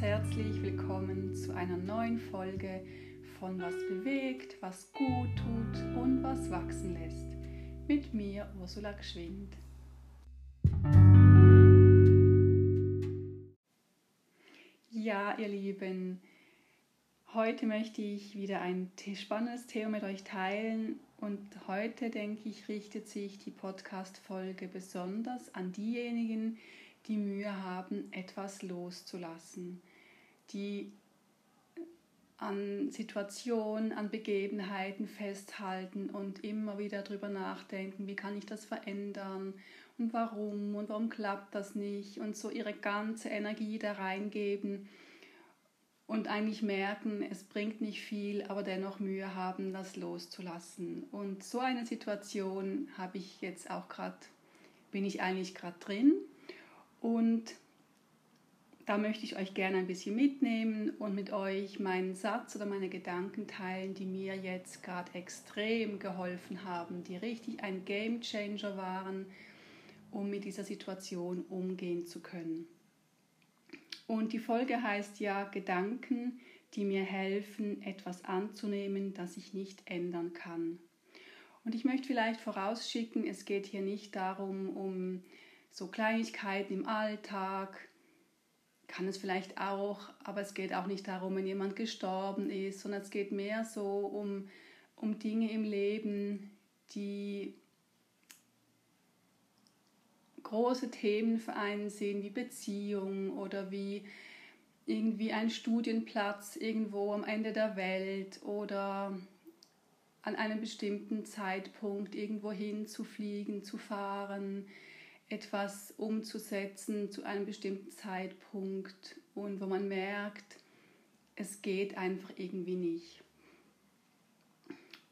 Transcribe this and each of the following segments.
herzlich willkommen zu einer neuen Folge von Was bewegt, was gut tut und was wachsen lässt. Mit mir Ursula Geschwind. Ja, ihr Lieben, heute möchte ich wieder ein spannendes Thema mit euch teilen und heute denke ich, richtet sich die Podcast-Folge besonders an diejenigen, die Mühe haben, etwas loszulassen, die an Situationen, an Begebenheiten festhalten und immer wieder darüber nachdenken, wie kann ich das verändern und warum und warum klappt das nicht und so ihre ganze Energie da reingeben und eigentlich merken, es bringt nicht viel, aber dennoch Mühe haben, das loszulassen. Und so eine Situation habe ich jetzt auch gerade, bin ich eigentlich gerade drin und da möchte ich euch gerne ein bisschen mitnehmen und mit euch meinen Satz oder meine Gedanken teilen, die mir jetzt gerade extrem geholfen haben, die richtig ein Game Changer waren, um mit dieser Situation umgehen zu können. Und die Folge heißt ja Gedanken, die mir helfen, etwas anzunehmen, das ich nicht ändern kann. Und ich möchte vielleicht vorausschicken, es geht hier nicht darum, um so Kleinigkeiten im Alltag, kann es vielleicht auch, aber es geht auch nicht darum, wenn jemand gestorben ist, sondern es geht mehr so um, um Dinge im Leben, die große Themen für einen sind, wie Beziehung oder wie irgendwie ein Studienplatz irgendwo am Ende der Welt oder an einem bestimmten Zeitpunkt irgendwo hin zu fliegen, zu fahren, etwas umzusetzen zu einem bestimmten Zeitpunkt und wo man merkt, es geht einfach irgendwie nicht.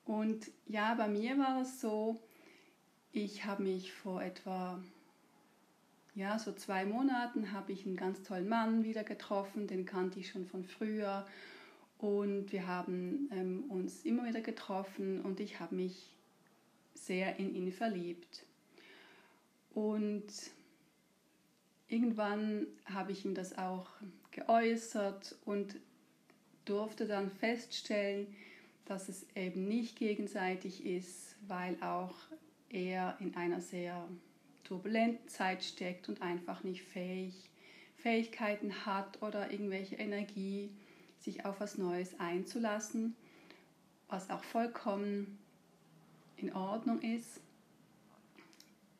Und ja, bei mir war es so, ich habe mich vor etwa ja, so zwei Monaten habe ich einen ganz tollen Mann wieder getroffen, den kannte ich schon von früher und wir haben ähm, uns immer wieder getroffen und ich habe mich sehr in ihn verliebt. Und irgendwann habe ich ihm das auch geäußert und durfte dann feststellen, dass es eben nicht gegenseitig ist, weil auch er in einer sehr turbulenten Zeit steckt und einfach nicht fähig, Fähigkeiten hat oder irgendwelche Energie, sich auf was Neues einzulassen, was auch vollkommen in Ordnung ist.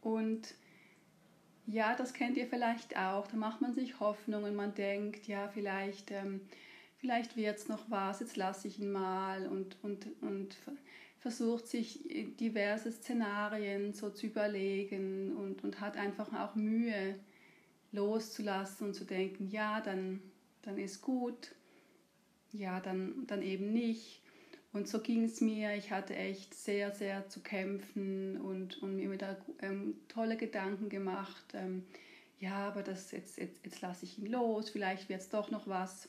Und ja, das kennt ihr vielleicht auch. Da macht man sich Hoffnung und man denkt, ja, vielleicht, ähm, vielleicht wird es noch was, jetzt lasse ich ihn mal und, und, und versucht sich diverse Szenarien so zu überlegen und, und hat einfach auch Mühe loszulassen und zu denken, ja, dann, dann ist gut, ja, dann, dann eben nicht. Und so ging es mir. Ich hatte echt sehr, sehr zu kämpfen und, und mir wieder ähm, tolle Gedanken gemacht. Ähm, ja, aber das, jetzt, jetzt, jetzt lasse ich ihn los, vielleicht wird es doch noch was.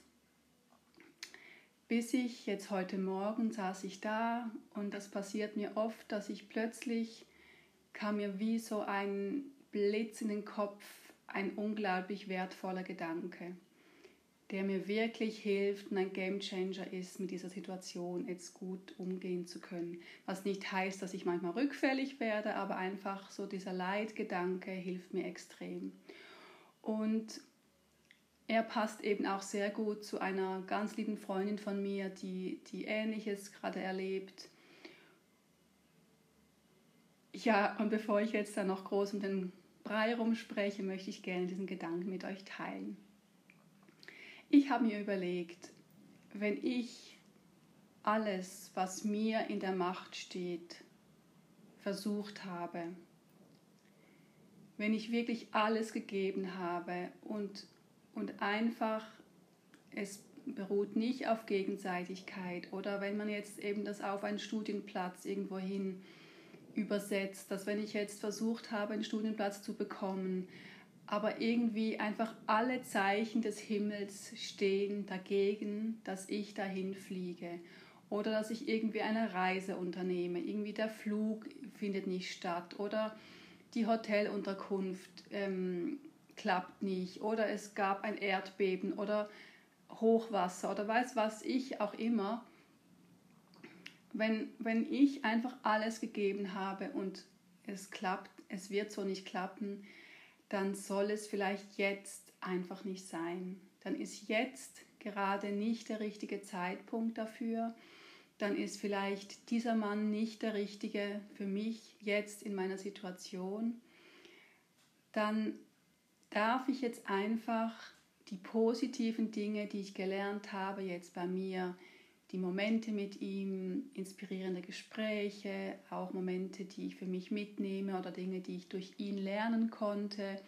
Bis ich jetzt heute Morgen saß ich da und das passiert mir oft, dass ich plötzlich kam mir wie so ein Blitz in den Kopf, ein unglaublich wertvoller Gedanke der mir wirklich hilft und ein Game Changer ist, mit dieser Situation jetzt gut umgehen zu können. Was nicht heißt, dass ich manchmal rückfällig werde, aber einfach so dieser Leitgedanke hilft mir extrem. Und er passt eben auch sehr gut zu einer ganz lieben Freundin von mir, die, die Ähnliches gerade erlebt. Ja, und bevor ich jetzt da noch groß um den Brei rumspreche, möchte ich gerne diesen Gedanken mit euch teilen. Ich habe mir überlegt, wenn ich alles, was mir in der Macht steht, versucht habe, wenn ich wirklich alles gegeben habe und, und einfach es beruht nicht auf Gegenseitigkeit oder wenn man jetzt eben das auf einen Studienplatz irgendwohin übersetzt, dass wenn ich jetzt versucht habe, einen Studienplatz zu bekommen, aber irgendwie einfach alle Zeichen des Himmels stehen dagegen, dass ich dahin fliege. Oder dass ich irgendwie eine Reise unternehme. Irgendwie der Flug findet nicht statt. Oder die Hotelunterkunft ähm, klappt nicht. Oder es gab ein Erdbeben oder Hochwasser oder weiß was ich auch immer, wenn, wenn ich einfach alles gegeben habe und es klappt, es wird so nicht klappen, dann soll es vielleicht jetzt einfach nicht sein. Dann ist jetzt gerade nicht der richtige Zeitpunkt dafür. Dann ist vielleicht dieser Mann nicht der richtige für mich jetzt in meiner Situation. Dann darf ich jetzt einfach die positiven Dinge, die ich gelernt habe, jetzt bei mir, die Momente mit ihm, inspirierende Gespräche, auch Momente, die ich für mich mitnehme oder Dinge, die ich durch ihn lernen konnte.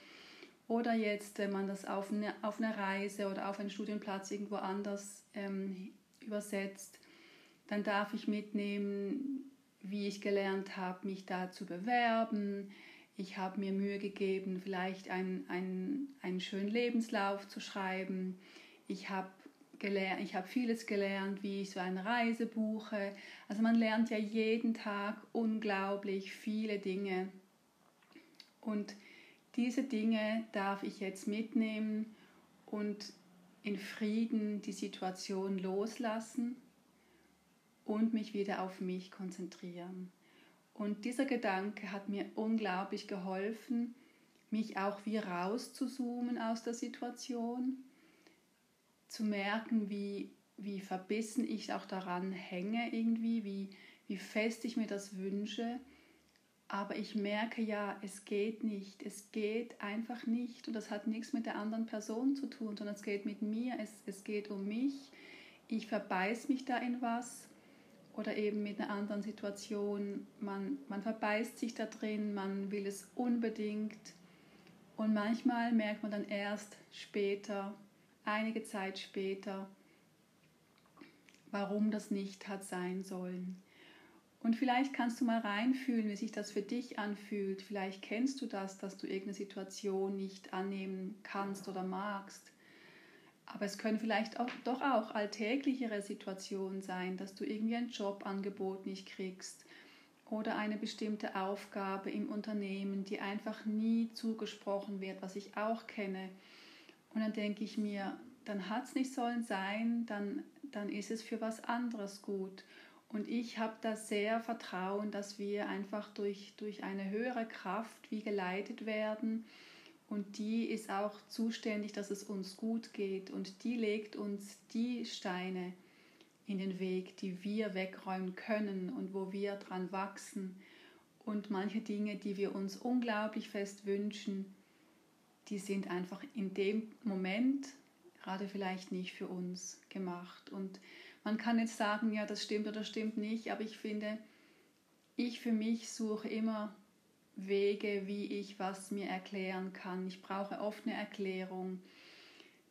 Oder jetzt, wenn man das auf eine, auf eine Reise oder auf einen Studienplatz irgendwo anders ähm, übersetzt, dann darf ich mitnehmen, wie ich gelernt habe, mich da zu bewerben, ich habe mir Mühe gegeben, vielleicht einen, einen, einen schönen Lebenslauf zu schreiben. Ich habe gelernt, ich habe vieles gelernt, wie ich so eine Reise buche. Also man lernt ja jeden Tag unglaublich viele Dinge. Und diese Dinge darf ich jetzt mitnehmen und in Frieden die Situation loslassen und mich wieder auf mich konzentrieren. Und dieser Gedanke hat mir unglaublich geholfen, mich auch wie rauszuzoomen aus der Situation, zu merken, wie, wie verbissen ich auch daran hänge irgendwie, wie, wie fest ich mir das wünsche. Aber ich merke ja, es geht nicht, es geht einfach nicht und das hat nichts mit der anderen Person zu tun, sondern es geht mit mir, es, es geht um mich. Ich verbeiß mich da in was oder eben mit einer anderen Situation. Man, man verbeißt sich da drin, man will es unbedingt. Und manchmal merkt man dann erst später, einige Zeit später, warum das nicht hat sein sollen. Und vielleicht kannst du mal reinfühlen, wie sich das für dich anfühlt. Vielleicht kennst du das, dass du irgendeine Situation nicht annehmen kannst oder magst. Aber es können vielleicht auch, doch auch alltäglichere Situationen sein, dass du irgendwie ein Jobangebot nicht kriegst oder eine bestimmte Aufgabe im Unternehmen, die einfach nie zugesprochen wird, was ich auch kenne. Und dann denke ich mir, dann hat es nicht sollen sein, dann, dann ist es für was anderes gut. Und ich habe da sehr Vertrauen, dass wir einfach durch, durch eine höhere Kraft wie geleitet werden und die ist auch zuständig, dass es uns gut geht und die legt uns die Steine in den Weg, die wir wegräumen können und wo wir dran wachsen. Und manche Dinge, die wir uns unglaublich fest wünschen, die sind einfach in dem Moment gerade vielleicht nicht für uns gemacht. Und man kann jetzt sagen, ja, das stimmt oder stimmt nicht, aber ich finde, ich für mich suche immer Wege, wie ich was mir erklären kann. Ich brauche oft eine Erklärung,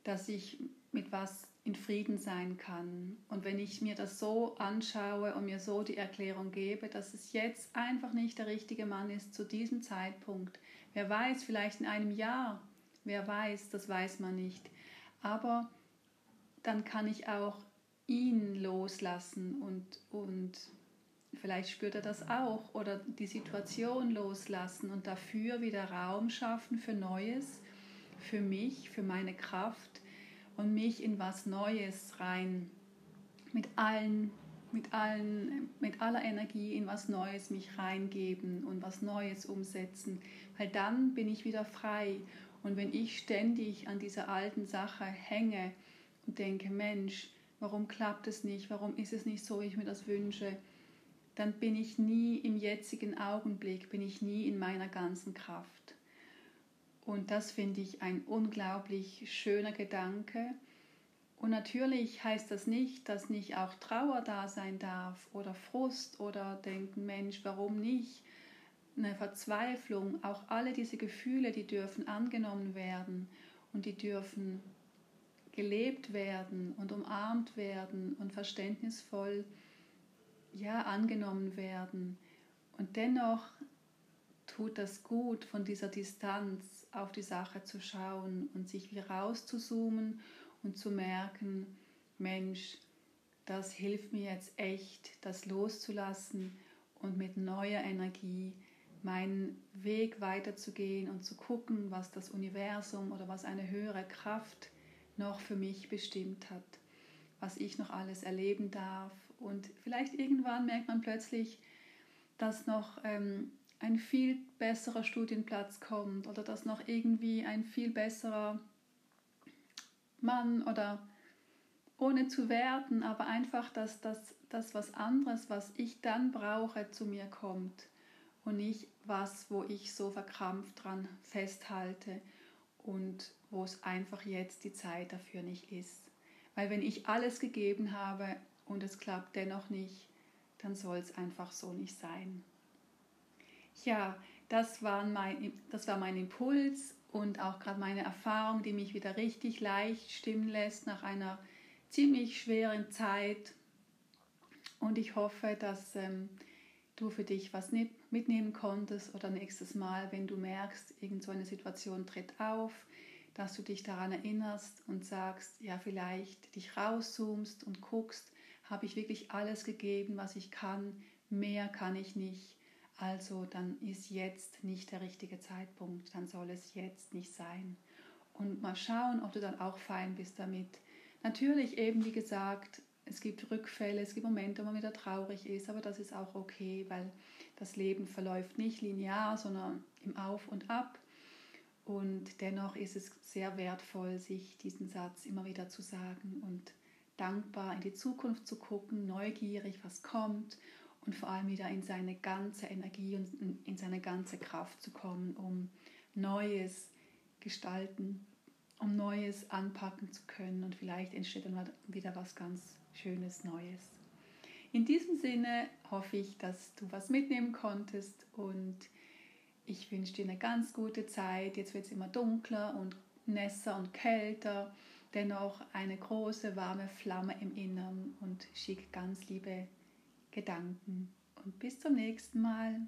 dass ich mit was in Frieden sein kann. Und wenn ich mir das so anschaue und mir so die Erklärung gebe, dass es jetzt einfach nicht der richtige Mann ist zu diesem Zeitpunkt. Wer weiß, vielleicht in einem Jahr, wer weiß, das weiß man nicht. Aber dann kann ich auch ihn loslassen und, und Vielleicht spürt er das auch oder die Situation loslassen und dafür wieder Raum schaffen für Neues, für mich, für meine Kraft und mich in was Neues rein mit allen mit allen mit aller Energie in was Neues mich reingeben und was Neues umsetzen, weil dann bin ich wieder frei und wenn ich ständig an dieser alten Sache hänge und denke, Mensch, warum klappt es nicht? Warum ist es nicht so, wie ich mir das wünsche? dann bin ich nie im jetzigen Augenblick, bin ich nie in meiner ganzen Kraft. Und das finde ich ein unglaublich schöner Gedanke. Und natürlich heißt das nicht, dass nicht auch Trauer da sein darf oder Frust oder denken, Mensch, warum nicht? Eine Verzweiflung, auch alle diese Gefühle, die dürfen angenommen werden und die dürfen gelebt werden und umarmt werden und verständnisvoll ja, angenommen werden. Und dennoch tut das gut, von dieser Distanz auf die Sache zu schauen und sich wie rauszuzoomen und zu merken, Mensch, das hilft mir jetzt echt, das loszulassen und mit neuer Energie meinen Weg weiterzugehen und zu gucken, was das Universum oder was eine höhere Kraft noch für mich bestimmt hat, was ich noch alles erleben darf. Und vielleicht irgendwann merkt man plötzlich, dass noch ähm, ein viel besserer Studienplatz kommt oder dass noch irgendwie ein viel besserer Mann oder ohne zu werten, aber einfach, dass das, das was anderes, was ich dann brauche, zu mir kommt und nicht was, wo ich so verkrampft dran festhalte und wo es einfach jetzt die Zeit dafür nicht ist. Weil wenn ich alles gegeben habe und es klappt dennoch nicht, dann soll es einfach so nicht sein. Ja, das war mein, das war mein Impuls und auch gerade meine Erfahrung, die mich wieder richtig leicht stimmen lässt nach einer ziemlich schweren Zeit. Und ich hoffe, dass ähm, du für dich was mitnehmen konntest oder nächstes Mal, wenn du merkst, irgend so eine Situation tritt auf, dass du dich daran erinnerst und sagst, ja, vielleicht dich rauszoomst und guckst, habe ich wirklich alles gegeben, was ich kann, mehr kann ich nicht. Also dann ist jetzt nicht der richtige Zeitpunkt, dann soll es jetzt nicht sein. Und mal schauen, ob du dann auch fein bist damit. Natürlich eben, wie gesagt, es gibt Rückfälle, es gibt Momente, wo man wieder traurig ist, aber das ist auch okay, weil das Leben verläuft nicht linear, sondern im Auf und Ab. Und dennoch ist es sehr wertvoll, sich diesen Satz immer wieder zu sagen und dankbar in die Zukunft zu gucken, neugierig, was kommt und vor allem wieder in seine ganze Energie und in seine ganze Kraft zu kommen, um Neues gestalten, um Neues anpacken zu können und vielleicht entsteht dann wieder was ganz Schönes Neues. In diesem Sinne hoffe ich, dass du was mitnehmen konntest und ich wünsche dir eine ganz gute Zeit. Jetzt wird es immer dunkler und nässer und kälter. Dennoch eine große warme Flamme im Innern und schick ganz liebe Gedanken. Und bis zum nächsten Mal.